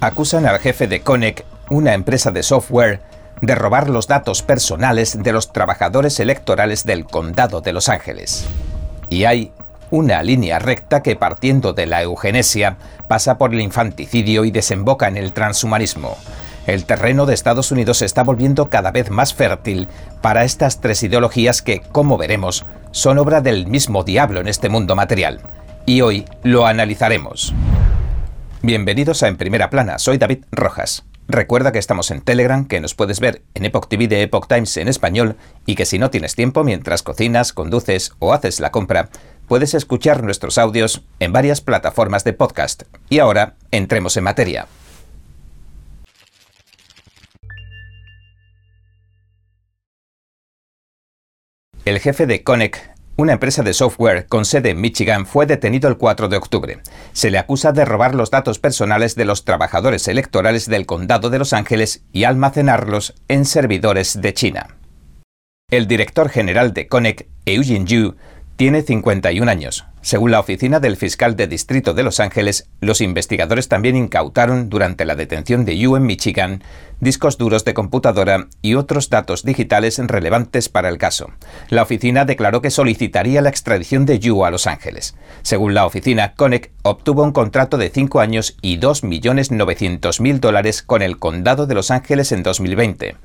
acusan al jefe de Connect, una empresa de software, de robar los datos personales de los trabajadores electorales del condado de Los Ángeles. Y hay una línea recta que partiendo de la eugenesia pasa por el infanticidio y desemboca en el transhumanismo. El terreno de Estados Unidos se está volviendo cada vez más fértil para estas tres ideologías que, como veremos, son obra del mismo diablo en este mundo material. Y hoy lo analizaremos. Bienvenidos a En Primera Plana, soy David Rojas. Recuerda que estamos en Telegram, que nos puedes ver en Epoch TV de Epoch Times en español y que si no tienes tiempo mientras cocinas, conduces o haces la compra, puedes escuchar nuestros audios en varias plataformas de podcast. Y ahora, entremos en materia. El jefe de Connect una empresa de software con sede en Michigan fue detenido el 4 de octubre. Se le acusa de robar los datos personales de los trabajadores electorales del condado de Los Ángeles y almacenarlos en servidores de China. El director general de Connect, Eugene Yu, tiene 51 años. Según la oficina del fiscal de distrito de Los Ángeles, los investigadores también incautaron durante la detención de Yu en Michigan discos duros de computadora y otros datos digitales relevantes para el caso. La oficina declaró que solicitaría la extradición de Yu a Los Ángeles. Según la oficina, Connect obtuvo un contrato de 5 años y 2.900.000 dólares con el condado de Los Ángeles en 2020.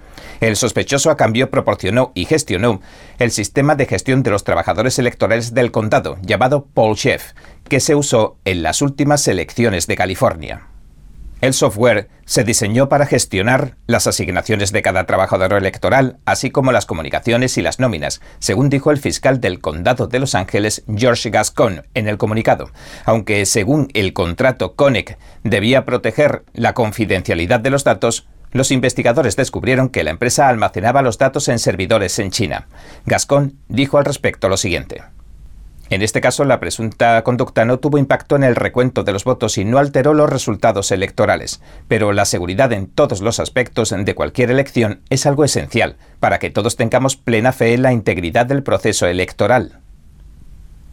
El sospechoso a cambio proporcionó y gestionó el sistema de gestión de los trabajadores electorales del condado, llamado Paul Chef, que se usó en las últimas elecciones de California. El software se diseñó para gestionar las asignaciones de cada trabajador electoral, así como las comunicaciones y las nóminas, según dijo el fiscal del condado de Los Ángeles, George Gascon, en el comunicado. Aunque según el contrato Connect debía proteger la confidencialidad de los datos, los investigadores descubrieron que la empresa almacenaba los datos en servidores en China. Gascon dijo al respecto lo siguiente. En este caso, la presunta conducta no tuvo impacto en el recuento de los votos y no alteró los resultados electorales, pero la seguridad en todos los aspectos de cualquier elección es algo esencial para que todos tengamos plena fe en la integridad del proceso electoral.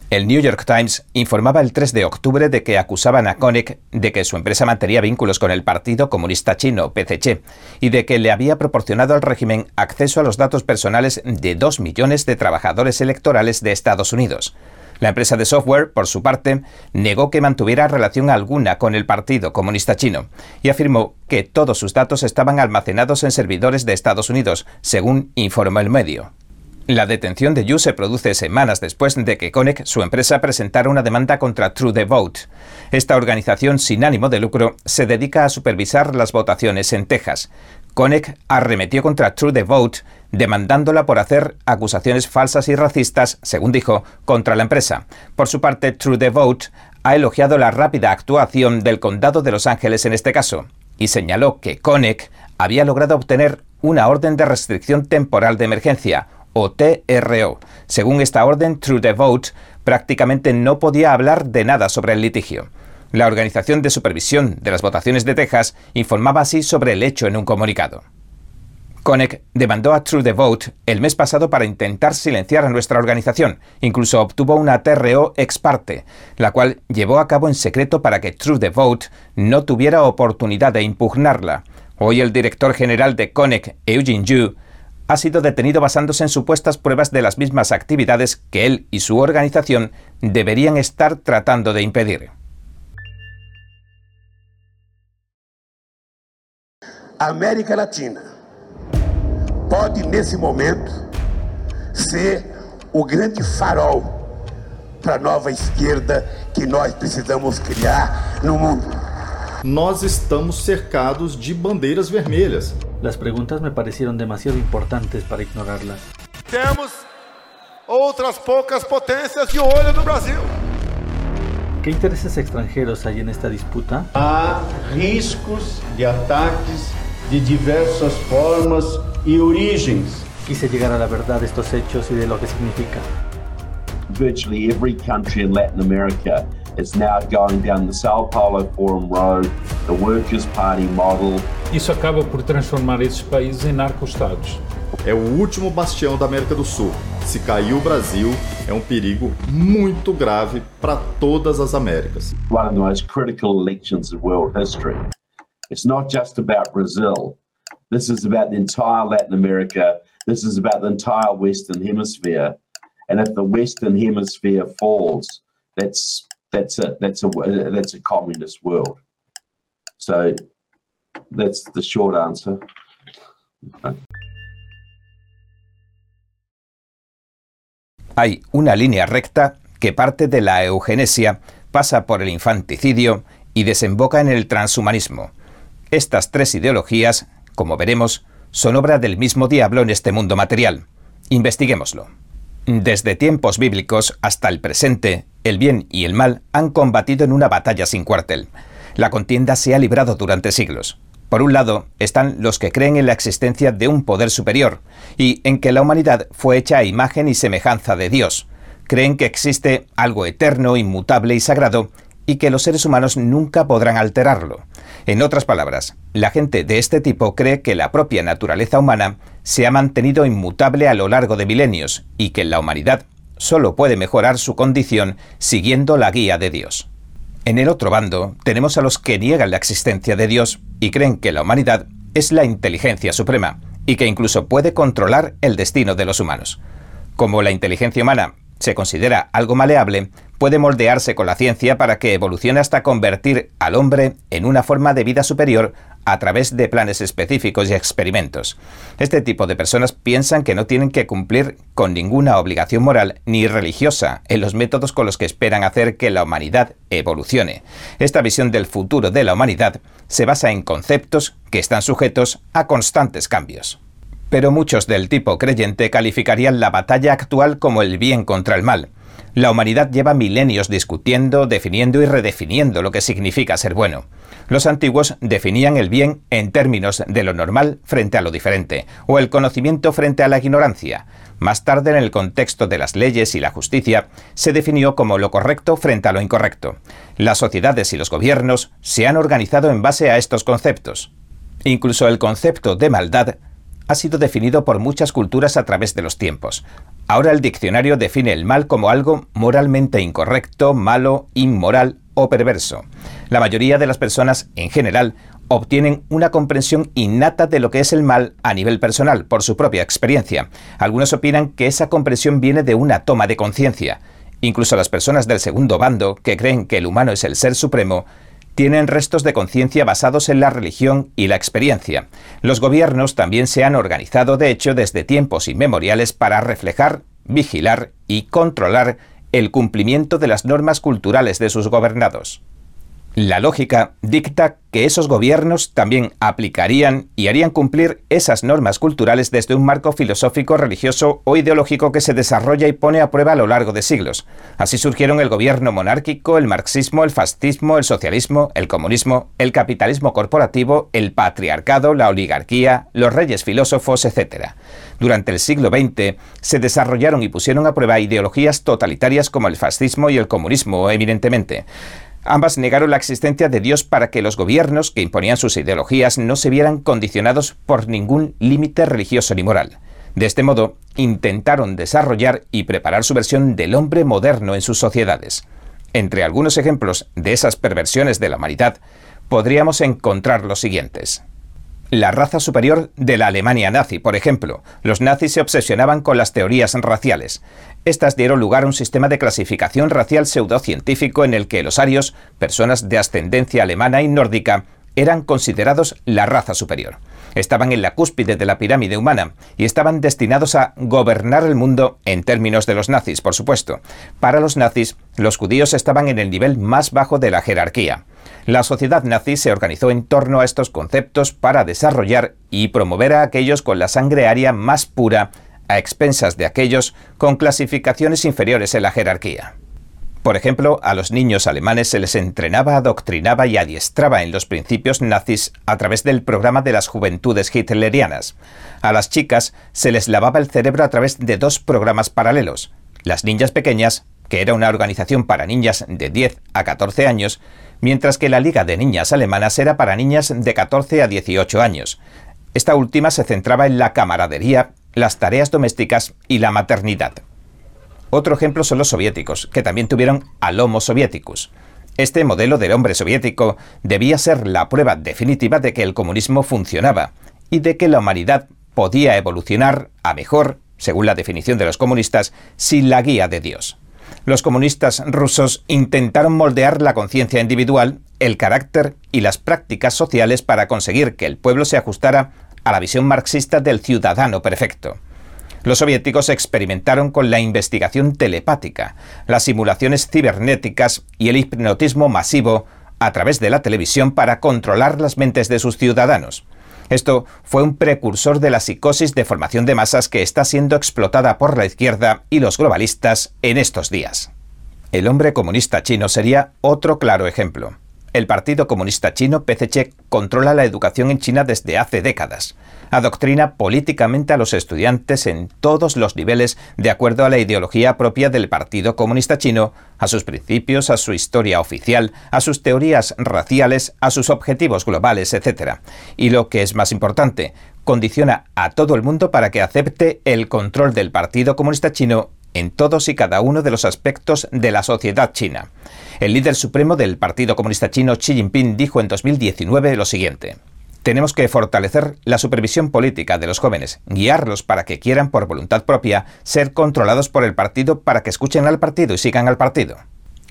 El New York Times informaba el 3 de octubre de que acusaban a Koenig de que su empresa mantenía vínculos con el Partido Comunista Chino, PCC, y de que le había proporcionado al régimen acceso a los datos personales de dos millones de trabajadores electorales de Estados Unidos. La empresa de software, por su parte, negó que mantuviera relación alguna con el Partido Comunista Chino y afirmó que todos sus datos estaban almacenados en servidores de Estados Unidos, según informó el medio. La detención de Yu se produce semanas después de que Connect, su empresa, presentara una demanda contra True the Vote. Esta organización sin ánimo de lucro se dedica a supervisar las votaciones en Texas. Connect arremetió contra True the Vote, demandándola por hacer acusaciones falsas y racistas, según dijo, contra la empresa. Por su parte, True the Vote ha elogiado la rápida actuación del condado de Los Ángeles en este caso y señaló que Connect había logrado obtener una orden de restricción temporal de emergencia, o TRO. Según esta orden, True the Vote prácticamente no podía hablar de nada sobre el litigio. La Organización de Supervisión de las Votaciones de Texas informaba así sobre el hecho en un comunicado. Connect demandó a True the Vote el mes pasado para intentar silenciar a nuestra organización. Incluso obtuvo una TRO ex parte, la cual llevó a cabo en secreto para que True the Vote no tuviera oportunidad de impugnarla. Hoy el director general de Connect, Eugene Yu, ha sido detenido basándose en supuestas pruebas de las mismas actividades que él y su organización deberían estar tratando de impedir. América Latina pode, nesse momento, ser o grande farol para a nova esquerda que nós precisamos criar no mundo. Nós estamos cercados de bandeiras vermelhas. Las preguntas me parecieron demasiado importantes para ignorarlas. Temos outras poucas potências de olho no Brasil. ¿Qué intereses extranjeros hay en esta disputa? Há riscos de ataques de diversas formas e origens. Quise llegar a la verdad de estos hechos y de lo que significa. Virtually every country in Latin America is now going down the Sao Paulo Forum Road, the Workers' Party model. Isso acaba por transformar esses países em narco-estados. É o último bastião da América do Sul. Se cair o Brasil, é um perigo muito grave para todas as Américas. One of the most critical elections in world history. It's not just about Brazil. This is about the entire Latin America. This is about the entire Western Hemisphere. And if the Western Hemisphere falls, that's that's a that's a that's a communist world. So that's the short answer. Hay una línea recta que parte de la eugenesia, pasa por el infanticidio y desemboca en el transhumanismo. Estas tres ideologías, como veremos, son obra del mismo diablo en este mundo material. Investiguémoslo. Desde tiempos bíblicos hasta el presente, el bien y el mal han combatido en una batalla sin cuartel. La contienda se ha librado durante siglos. Por un lado, están los que creen en la existencia de un poder superior y en que la humanidad fue hecha a imagen y semejanza de Dios. Creen que existe algo eterno, inmutable y sagrado y que los seres humanos nunca podrán alterarlo. En otras palabras, la gente de este tipo cree que la propia naturaleza humana se ha mantenido inmutable a lo largo de milenios y que la humanidad solo puede mejorar su condición siguiendo la guía de Dios. En el otro bando tenemos a los que niegan la existencia de Dios y creen que la humanidad es la inteligencia suprema y que incluso puede controlar el destino de los humanos. Como la inteligencia humana se considera algo maleable, puede moldearse con la ciencia para que evolucione hasta convertir al hombre en una forma de vida superior a través de planes específicos y experimentos. Este tipo de personas piensan que no tienen que cumplir con ninguna obligación moral ni religiosa en los métodos con los que esperan hacer que la humanidad evolucione. Esta visión del futuro de la humanidad se basa en conceptos que están sujetos a constantes cambios. Pero muchos del tipo creyente calificarían la batalla actual como el bien contra el mal, la humanidad lleva milenios discutiendo, definiendo y redefiniendo lo que significa ser bueno. Los antiguos definían el bien en términos de lo normal frente a lo diferente, o el conocimiento frente a la ignorancia. Más tarde, en el contexto de las leyes y la justicia, se definió como lo correcto frente a lo incorrecto. Las sociedades y los gobiernos se han organizado en base a estos conceptos. Incluso el concepto de maldad ha sido definido por muchas culturas a través de los tiempos. Ahora el diccionario define el mal como algo moralmente incorrecto, malo, inmoral o perverso. La mayoría de las personas, en general, obtienen una comprensión innata de lo que es el mal a nivel personal, por su propia experiencia. Algunos opinan que esa comprensión viene de una toma de conciencia. Incluso las personas del segundo bando, que creen que el humano es el ser supremo, tienen restos de conciencia basados en la religión y la experiencia. Los gobiernos también se han organizado, de hecho, desde tiempos inmemoriales para reflejar, vigilar y controlar el cumplimiento de las normas culturales de sus gobernados. La lógica dicta que esos gobiernos también aplicarían y harían cumplir esas normas culturales desde un marco filosófico, religioso o ideológico que se desarrolla y pone a prueba a lo largo de siglos. Así surgieron el gobierno monárquico, el marxismo, el fascismo, el socialismo, el comunismo, el capitalismo corporativo, el patriarcado, la oligarquía, los reyes filósofos, etc. Durante el siglo XX se desarrollaron y pusieron a prueba ideologías totalitarias como el fascismo y el comunismo, evidentemente. Ambas negaron la existencia de Dios para que los gobiernos que imponían sus ideologías no se vieran condicionados por ningún límite religioso ni moral. De este modo, intentaron desarrollar y preparar su versión del hombre moderno en sus sociedades. Entre algunos ejemplos de esas perversiones de la humanidad, podríamos encontrar los siguientes la raza superior de la Alemania nazi, por ejemplo. Los nazis se obsesionaban con las teorías raciales. Estas dieron lugar a un sistema de clasificación racial pseudocientífico en el que los arios, personas de ascendencia alemana y nórdica, eran considerados la raza superior. Estaban en la cúspide de la pirámide humana y estaban destinados a gobernar el mundo en términos de los nazis, por supuesto. Para los nazis, los judíos estaban en el nivel más bajo de la jerarquía. La sociedad nazi se organizó en torno a estos conceptos para desarrollar y promover a aquellos con la sangre aria más pura a expensas de aquellos con clasificaciones inferiores en la jerarquía. Por ejemplo, a los niños alemanes se les entrenaba, adoctrinaba y adiestraba en los principios nazis a través del programa de las juventudes hitlerianas. A las chicas se les lavaba el cerebro a través de dos programas paralelos. Las niñas pequeñas, que era una organización para niñas de 10 a 14 años, mientras que la Liga de Niñas Alemanas era para niñas de 14 a 18 años. Esta última se centraba en la camaradería, las tareas domésticas y la maternidad. Otro ejemplo son los soviéticos, que también tuvieron al Homo Soviéticos. Este modelo del hombre soviético debía ser la prueba definitiva de que el comunismo funcionaba y de que la humanidad podía evolucionar a mejor, según la definición de los comunistas, sin la guía de Dios. Los comunistas rusos intentaron moldear la conciencia individual, el carácter y las prácticas sociales para conseguir que el pueblo se ajustara a la visión marxista del ciudadano perfecto. Los soviéticos experimentaron con la investigación telepática, las simulaciones cibernéticas y el hipnotismo masivo a través de la televisión para controlar las mentes de sus ciudadanos. Esto fue un precursor de la psicosis de formación de masas que está siendo explotada por la izquierda y los globalistas en estos días. El hombre comunista chino sería otro claro ejemplo. El Partido Comunista Chino, PCC, controla la educación en China desde hace décadas adoctrina políticamente a los estudiantes en todos los niveles de acuerdo a la ideología propia del Partido Comunista Chino, a sus principios, a su historia oficial, a sus teorías raciales, a sus objetivos globales, etc. Y lo que es más importante, condiciona a todo el mundo para que acepte el control del Partido Comunista Chino en todos y cada uno de los aspectos de la sociedad china. El líder supremo del Partido Comunista Chino, Xi Jinping, dijo en 2019 lo siguiente. Tenemos que fortalecer la supervisión política de los jóvenes, guiarlos para que quieran por voluntad propia ser controlados por el partido para que escuchen al partido y sigan al partido.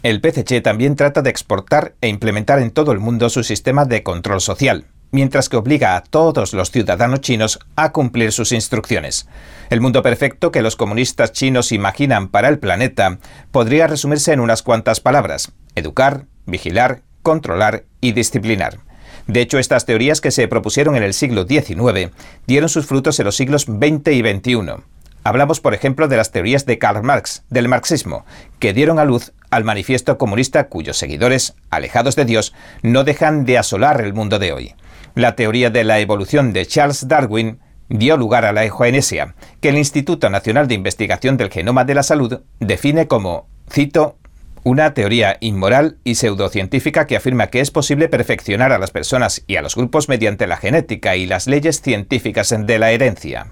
El PCC también trata de exportar e implementar en todo el mundo su sistema de control social, mientras que obliga a todos los ciudadanos chinos a cumplir sus instrucciones. El mundo perfecto que los comunistas chinos imaginan para el planeta podría resumirse en unas cuantas palabras, educar, vigilar, controlar y disciplinar. De hecho, estas teorías que se propusieron en el siglo XIX dieron sus frutos en los siglos XX y XXI. Hablamos, por ejemplo, de las teorías de Karl Marx, del marxismo, que dieron a luz al manifiesto comunista cuyos seguidores, alejados de Dios, no dejan de asolar el mundo de hoy. La teoría de la evolución de Charles Darwin dio lugar a la eugenesia, que el Instituto Nacional de Investigación del Genoma de la Salud define como, cito, una teoría inmoral y pseudocientífica que afirma que es posible perfeccionar a las personas y a los grupos mediante la genética y las leyes científicas de la herencia.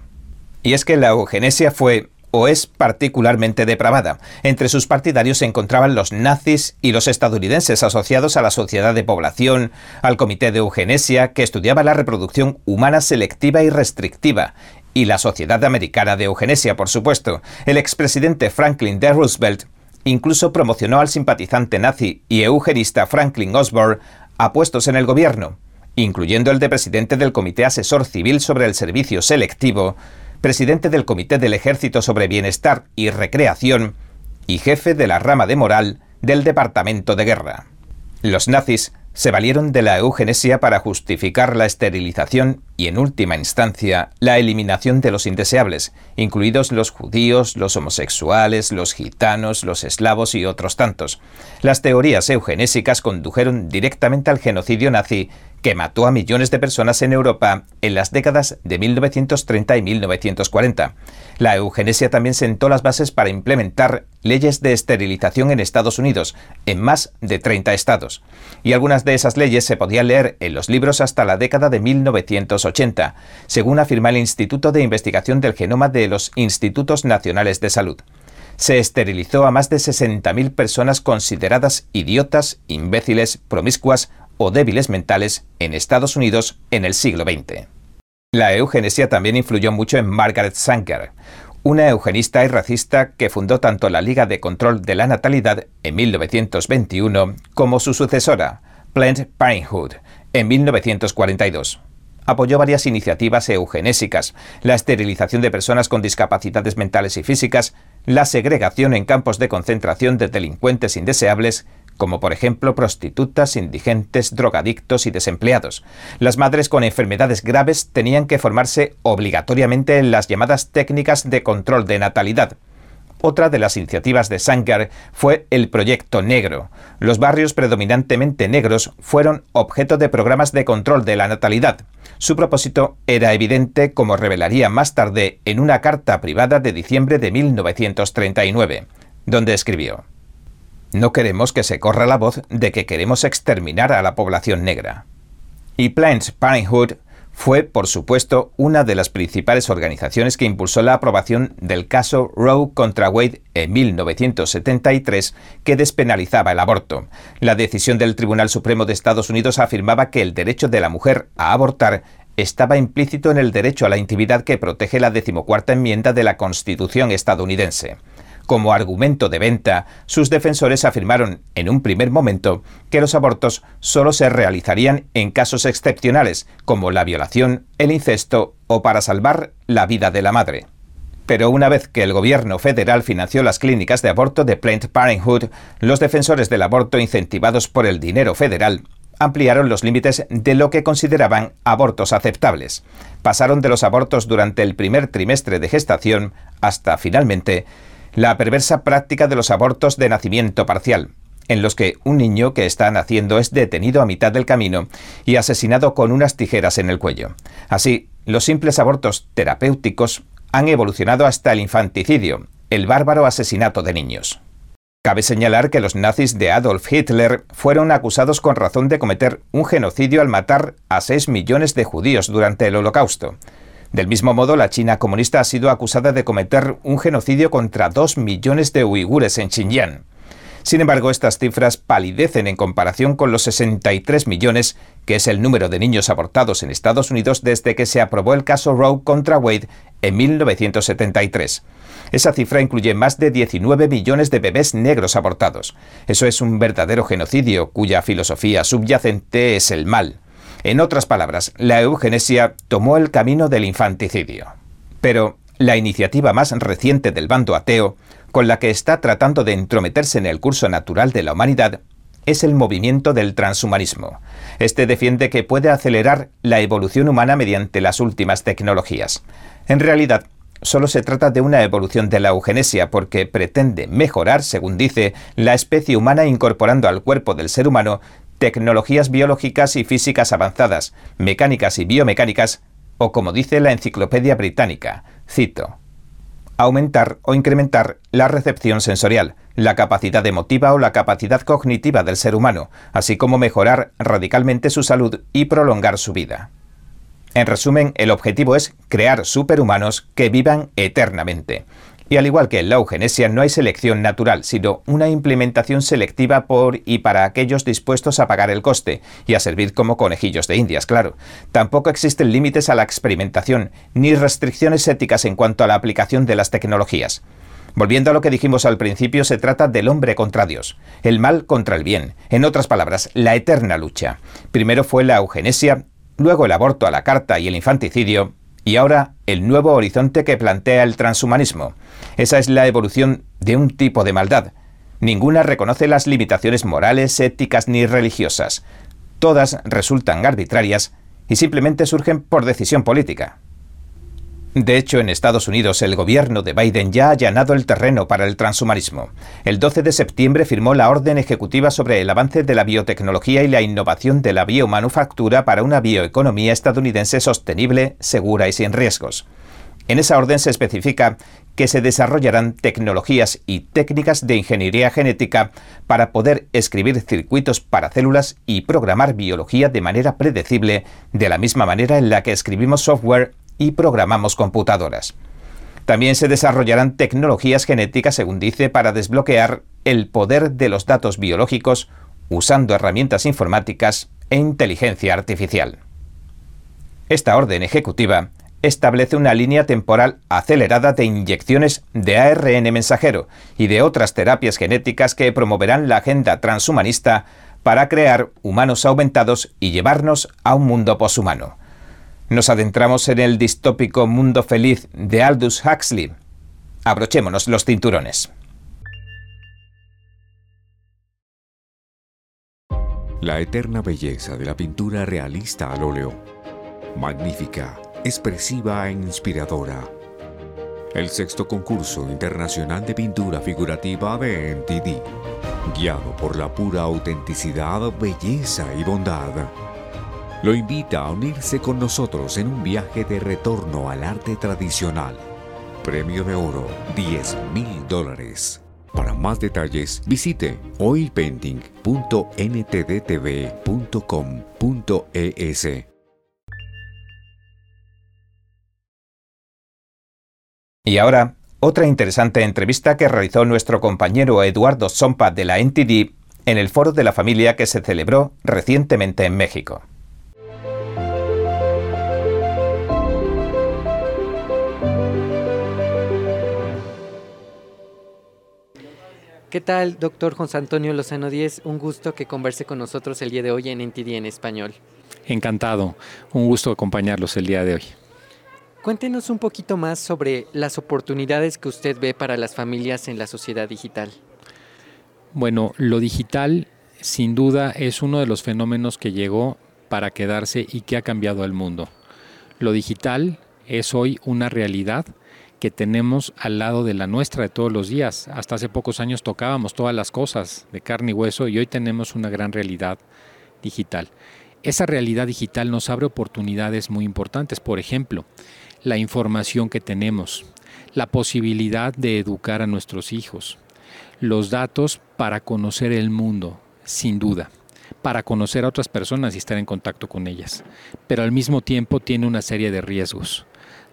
Y es que la eugenesia fue o es particularmente depravada. Entre sus partidarios se encontraban los nazis y los estadounidenses asociados a la Sociedad de Población, al Comité de Eugenesia, que estudiaba la reproducción humana selectiva y restrictiva, y la Sociedad Americana de Eugenesia, por supuesto. El expresidente Franklin D. Roosevelt Incluso promocionó al simpatizante nazi y eugenista Franklin Osborne a puestos en el gobierno, incluyendo el de presidente del Comité Asesor Civil sobre el Servicio Selectivo, presidente del Comité del Ejército sobre Bienestar y Recreación y jefe de la rama de moral del Departamento de Guerra. Los nazis se valieron de la eugenesia para justificar la esterilización y, en última instancia, la eliminación de los indeseables, incluidos los judíos, los homosexuales, los gitanos, los eslavos y otros tantos. Las teorías eugenésicas condujeron directamente al genocidio nazi que mató a millones de personas en Europa en las décadas de 1930 y 1940. La eugenesia también sentó las bases para implementar leyes de esterilización en Estados Unidos, en más de 30 estados. Y algunas de esas leyes se podían leer en los libros hasta la década de 1980, según afirma el Instituto de Investigación del Genoma de los Institutos Nacionales de Salud se esterilizó a más de 60.000 personas consideradas idiotas, imbéciles, promiscuas o débiles mentales en Estados Unidos en el siglo XX. La eugenesia también influyó mucho en Margaret Sanger, una eugenista y racista que fundó tanto la Liga de Control de la Natalidad en 1921 como su sucesora, Planned Parenthood, en 1942 apoyó varias iniciativas eugenésicas, la esterilización de personas con discapacidades mentales y físicas, la segregación en campos de concentración de delincuentes indeseables, como por ejemplo prostitutas, indigentes, drogadictos y desempleados. Las madres con enfermedades graves tenían que formarse obligatoriamente en las llamadas técnicas de control de natalidad. Otra de las iniciativas de Sanger fue el Proyecto Negro. Los barrios predominantemente negros fueron objeto de programas de control de la natalidad. Su propósito era evidente, como revelaría más tarde en una carta privada de diciembre de 1939, donde escribió no queremos que se corra la voz de que queremos exterminar a la población negra. Y Planned Parenthood fue, por supuesto, una de las principales organizaciones que impulsó la aprobación del caso Roe contra Wade en 1973, que despenalizaba el aborto. La decisión del Tribunal Supremo de Estados Unidos afirmaba que el derecho de la mujer a abortar estaba implícito en el derecho a la intimidad que protege la decimocuarta enmienda de la Constitución estadounidense. Como argumento de venta, sus defensores afirmaron en un primer momento que los abortos solo se realizarían en casos excepcionales, como la violación, el incesto o para salvar la vida de la madre. Pero una vez que el gobierno federal financió las clínicas de aborto de Planned Parenthood, los defensores del aborto incentivados por el dinero federal ampliaron los límites de lo que consideraban abortos aceptables. Pasaron de los abortos durante el primer trimestre de gestación hasta, finalmente, la perversa práctica de los abortos de nacimiento parcial, en los que un niño que está naciendo es detenido a mitad del camino y asesinado con unas tijeras en el cuello. Así, los simples abortos terapéuticos han evolucionado hasta el infanticidio, el bárbaro asesinato de niños. Cabe señalar que los nazis de Adolf Hitler fueron acusados con razón de cometer un genocidio al matar a 6 millones de judíos durante el Holocausto. Del mismo modo, la China comunista ha sido acusada de cometer un genocidio contra dos millones de uigures en Xinjiang. Sin embargo, estas cifras palidecen en comparación con los 63 millones, que es el número de niños abortados en Estados Unidos desde que se aprobó el caso Roe contra Wade en 1973. Esa cifra incluye más de 19 millones de bebés negros abortados. Eso es un verdadero genocidio cuya filosofía subyacente es el mal. En otras palabras, la eugenesia tomó el camino del infanticidio. Pero la iniciativa más reciente del bando ateo, con la que está tratando de entrometerse en el curso natural de la humanidad, es el movimiento del transhumanismo. Este defiende que puede acelerar la evolución humana mediante las últimas tecnologías. En realidad, solo se trata de una evolución de la eugenesia porque pretende mejorar, según dice, la especie humana incorporando al cuerpo del ser humano tecnologías biológicas y físicas avanzadas, mecánicas y biomecánicas, o como dice la Enciclopedia Británica, cito, aumentar o incrementar la recepción sensorial, la capacidad emotiva o la capacidad cognitiva del ser humano, así como mejorar radicalmente su salud y prolongar su vida. En resumen, el objetivo es crear superhumanos que vivan eternamente. Y al igual que en la eugenesia no hay selección natural, sino una implementación selectiva por y para aquellos dispuestos a pagar el coste y a servir como conejillos de indias, claro. Tampoco existen límites a la experimentación ni restricciones éticas en cuanto a la aplicación de las tecnologías. Volviendo a lo que dijimos al principio, se trata del hombre contra Dios, el mal contra el bien, en otras palabras, la eterna lucha. Primero fue la eugenesia, luego el aborto a la carta y el infanticidio, y ahora el nuevo horizonte que plantea el transhumanismo. Esa es la evolución de un tipo de maldad. Ninguna reconoce las limitaciones morales, éticas ni religiosas. Todas resultan arbitrarias y simplemente surgen por decisión política. De hecho, en Estados Unidos el gobierno de Biden ya ha allanado el terreno para el transhumanismo. El 12 de septiembre firmó la orden ejecutiva sobre el avance de la biotecnología y la innovación de la biomanufactura para una bioeconomía estadounidense sostenible, segura y sin riesgos. En esa orden se especifica que se desarrollarán tecnologías y técnicas de ingeniería genética para poder escribir circuitos para células y programar biología de manera predecible, de la misma manera en la que escribimos software y programamos computadoras. También se desarrollarán tecnologías genéticas, según dice, para desbloquear el poder de los datos biológicos usando herramientas informáticas e inteligencia artificial. Esta orden ejecutiva establece una línea temporal acelerada de inyecciones de ARN mensajero y de otras terapias genéticas que promoverán la agenda transhumanista para crear humanos aumentados y llevarnos a un mundo poshumano nos adentramos en el distópico mundo feliz de Aldous Huxley. Abrochémonos los cinturones. La eterna belleza de la pintura realista al óleo. Magnífica, expresiva e inspiradora. El sexto concurso internacional de pintura figurativa de NTD. Guiado por la pura autenticidad, belleza y bondad lo invita a unirse con nosotros en un viaje de retorno al arte tradicional. Premio de oro, 10 mil dólares. Para más detalles, visite oilpainting.ntdtv.com.es. Y ahora, otra interesante entrevista que realizó nuestro compañero Eduardo Sompa de la NTD en el Foro de la Familia que se celebró recientemente en México. ¿Qué tal, doctor José Antonio Lozano Díez? Un gusto que converse con nosotros el día de hoy en NTD en español. Encantado, un gusto acompañarlos el día de hoy. Cuéntenos un poquito más sobre las oportunidades que usted ve para las familias en la sociedad digital. Bueno, lo digital sin duda es uno de los fenómenos que llegó para quedarse y que ha cambiado el mundo. Lo digital es hoy una realidad que tenemos al lado de la nuestra de todos los días. Hasta hace pocos años tocábamos todas las cosas de carne y hueso y hoy tenemos una gran realidad digital. Esa realidad digital nos abre oportunidades muy importantes. Por ejemplo, la información que tenemos, la posibilidad de educar a nuestros hijos, los datos para conocer el mundo, sin duda, para conocer a otras personas y estar en contacto con ellas. Pero al mismo tiempo tiene una serie de riesgos,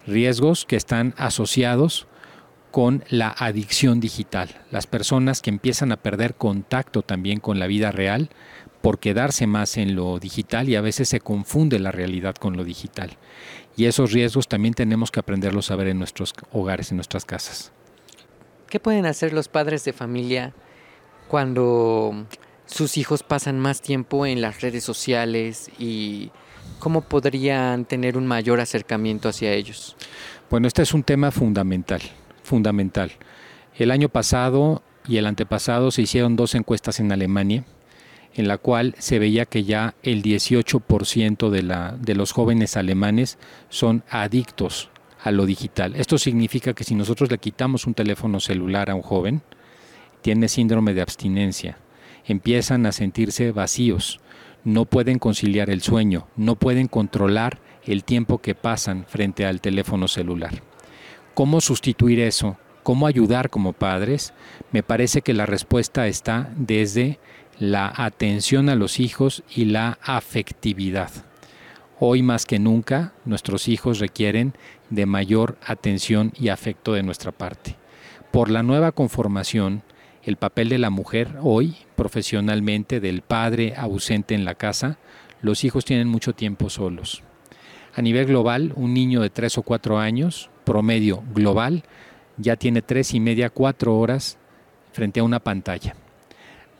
riesgos que están asociados con la adicción digital, las personas que empiezan a perder contacto también con la vida real por quedarse más en lo digital y a veces se confunde la realidad con lo digital. Y esos riesgos también tenemos que aprenderlos a ver en nuestros hogares, en nuestras casas. ¿Qué pueden hacer los padres de familia cuando sus hijos pasan más tiempo en las redes sociales y cómo podrían tener un mayor acercamiento hacia ellos? Bueno, este es un tema fundamental, fundamental. El año pasado y el antepasado se hicieron dos encuestas en Alemania en la cual se veía que ya el 18% de, la, de los jóvenes alemanes son adictos a lo digital. Esto significa que si nosotros le quitamos un teléfono celular a un joven, tiene síndrome de abstinencia, empiezan a sentirse vacíos, no pueden conciliar el sueño, no pueden controlar el tiempo que pasan frente al teléfono celular. ¿Cómo sustituir eso? ¿Cómo ayudar como padres? Me parece que la respuesta está desde la atención a los hijos y la afectividad. Hoy más que nunca nuestros hijos requieren de mayor atención y afecto de nuestra parte. Por la nueva conformación, el papel de la mujer hoy, profesionalmente, del padre ausente en la casa, los hijos tienen mucho tiempo solos. A nivel global, un niño de 3 o 4 años, promedio global, ya tiene tres y media, cuatro horas frente a una pantalla.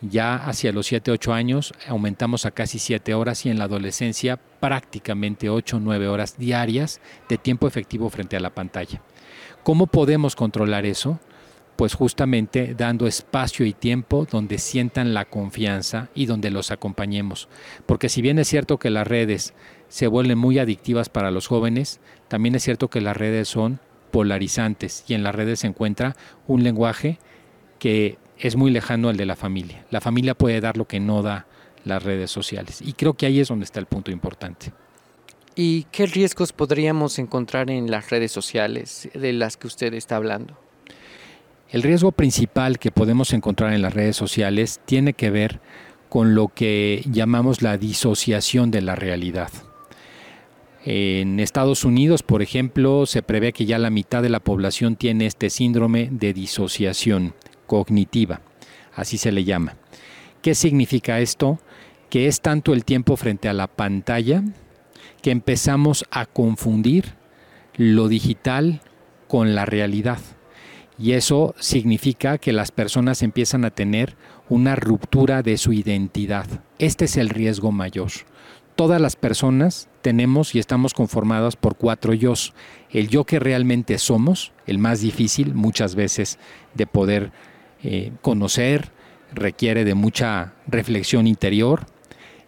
Ya hacia los 7, 8 años aumentamos a casi 7 horas y en la adolescencia prácticamente 8, 9 horas diarias de tiempo efectivo frente a la pantalla. ¿Cómo podemos controlar eso? Pues justamente dando espacio y tiempo donde sientan la confianza y donde los acompañemos. Porque si bien es cierto que las redes se vuelven muy adictivas para los jóvenes, también es cierto que las redes son polarizantes y en las redes se encuentra un lenguaje que es muy lejano al de la familia. La familia puede dar lo que no da las redes sociales. Y creo que ahí es donde está el punto importante. ¿Y qué riesgos podríamos encontrar en las redes sociales de las que usted está hablando? El riesgo principal que podemos encontrar en las redes sociales tiene que ver con lo que llamamos la disociación de la realidad. En Estados Unidos, por ejemplo, se prevé que ya la mitad de la población tiene este síndrome de disociación cognitiva, así se le llama. ¿Qué significa esto? Que es tanto el tiempo frente a la pantalla que empezamos a confundir lo digital con la realidad. Y eso significa que las personas empiezan a tener una ruptura de su identidad. Este es el riesgo mayor. Todas las personas tenemos y estamos conformadas por cuatro yo. El yo que realmente somos, el más difícil muchas veces de poder eh, conocer, requiere de mucha reflexión interior.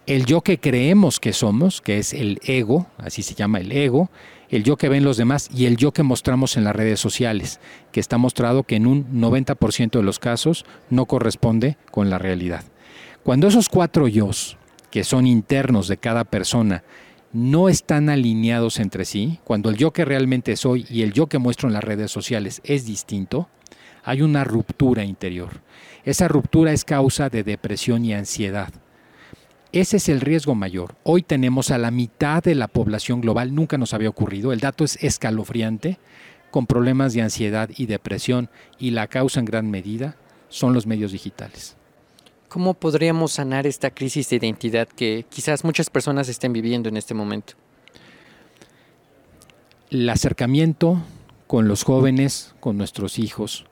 El yo que creemos que somos, que es el ego, así se llama el ego, el yo que ven los demás y el yo que mostramos en las redes sociales, que está mostrado que en un 90% de los casos no corresponde con la realidad. Cuando esos cuatro yos, que son internos de cada persona, no están alineados entre sí, cuando el yo que realmente soy y el yo que muestro en las redes sociales es distinto, hay una ruptura interior. Esa ruptura es causa de depresión y ansiedad. Ese es el riesgo mayor. Hoy tenemos a la mitad de la población global, nunca nos había ocurrido, el dato es escalofriante, con problemas de ansiedad y depresión y la causa en gran medida son los medios digitales. ¿Cómo podríamos sanar esta crisis de identidad que quizás muchas personas estén viviendo en este momento? El acercamiento con los jóvenes, con nuestros hijos,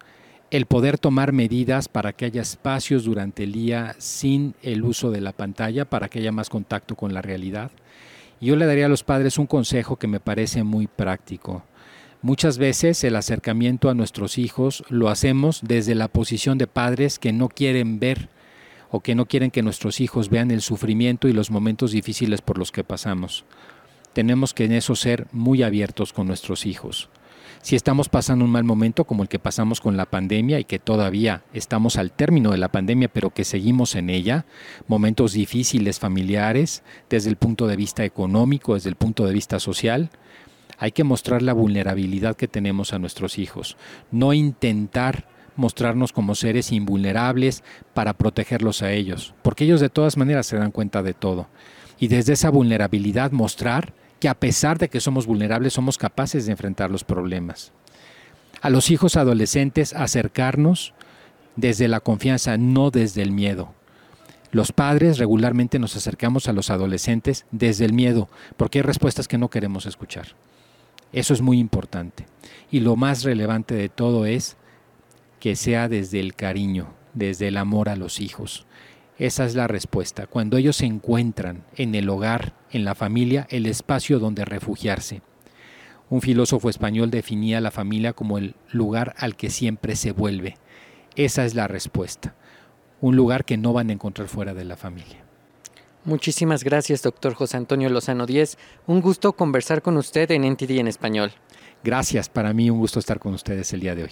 el poder tomar medidas para que haya espacios durante el día sin el uso de la pantalla, para que haya más contacto con la realidad. Yo le daría a los padres un consejo que me parece muy práctico. Muchas veces el acercamiento a nuestros hijos lo hacemos desde la posición de padres que no quieren ver o que no quieren que nuestros hijos vean el sufrimiento y los momentos difíciles por los que pasamos. Tenemos que en eso ser muy abiertos con nuestros hijos. Si estamos pasando un mal momento como el que pasamos con la pandemia y que todavía estamos al término de la pandemia, pero que seguimos en ella, momentos difíciles familiares, desde el punto de vista económico, desde el punto de vista social, hay que mostrar la vulnerabilidad que tenemos a nuestros hijos, no intentar mostrarnos como seres invulnerables para protegerlos a ellos, porque ellos de todas maneras se dan cuenta de todo. Y desde esa vulnerabilidad mostrar que a pesar de que somos vulnerables somos capaces de enfrentar los problemas. A los hijos adolescentes acercarnos desde la confianza, no desde el miedo. Los padres regularmente nos acercamos a los adolescentes desde el miedo, porque hay respuestas que no queremos escuchar. Eso es muy importante. Y lo más relevante de todo es que sea desde el cariño, desde el amor a los hijos. Esa es la respuesta. Cuando ellos se encuentran en el hogar, en la familia, el espacio donde refugiarse. Un filósofo español definía la familia como el lugar al que siempre se vuelve. Esa es la respuesta. Un lugar que no van a encontrar fuera de la familia. Muchísimas gracias, doctor José Antonio Lozano Díez. Un gusto conversar con usted en NTD en español. Gracias, para mí un gusto estar con ustedes el día de hoy.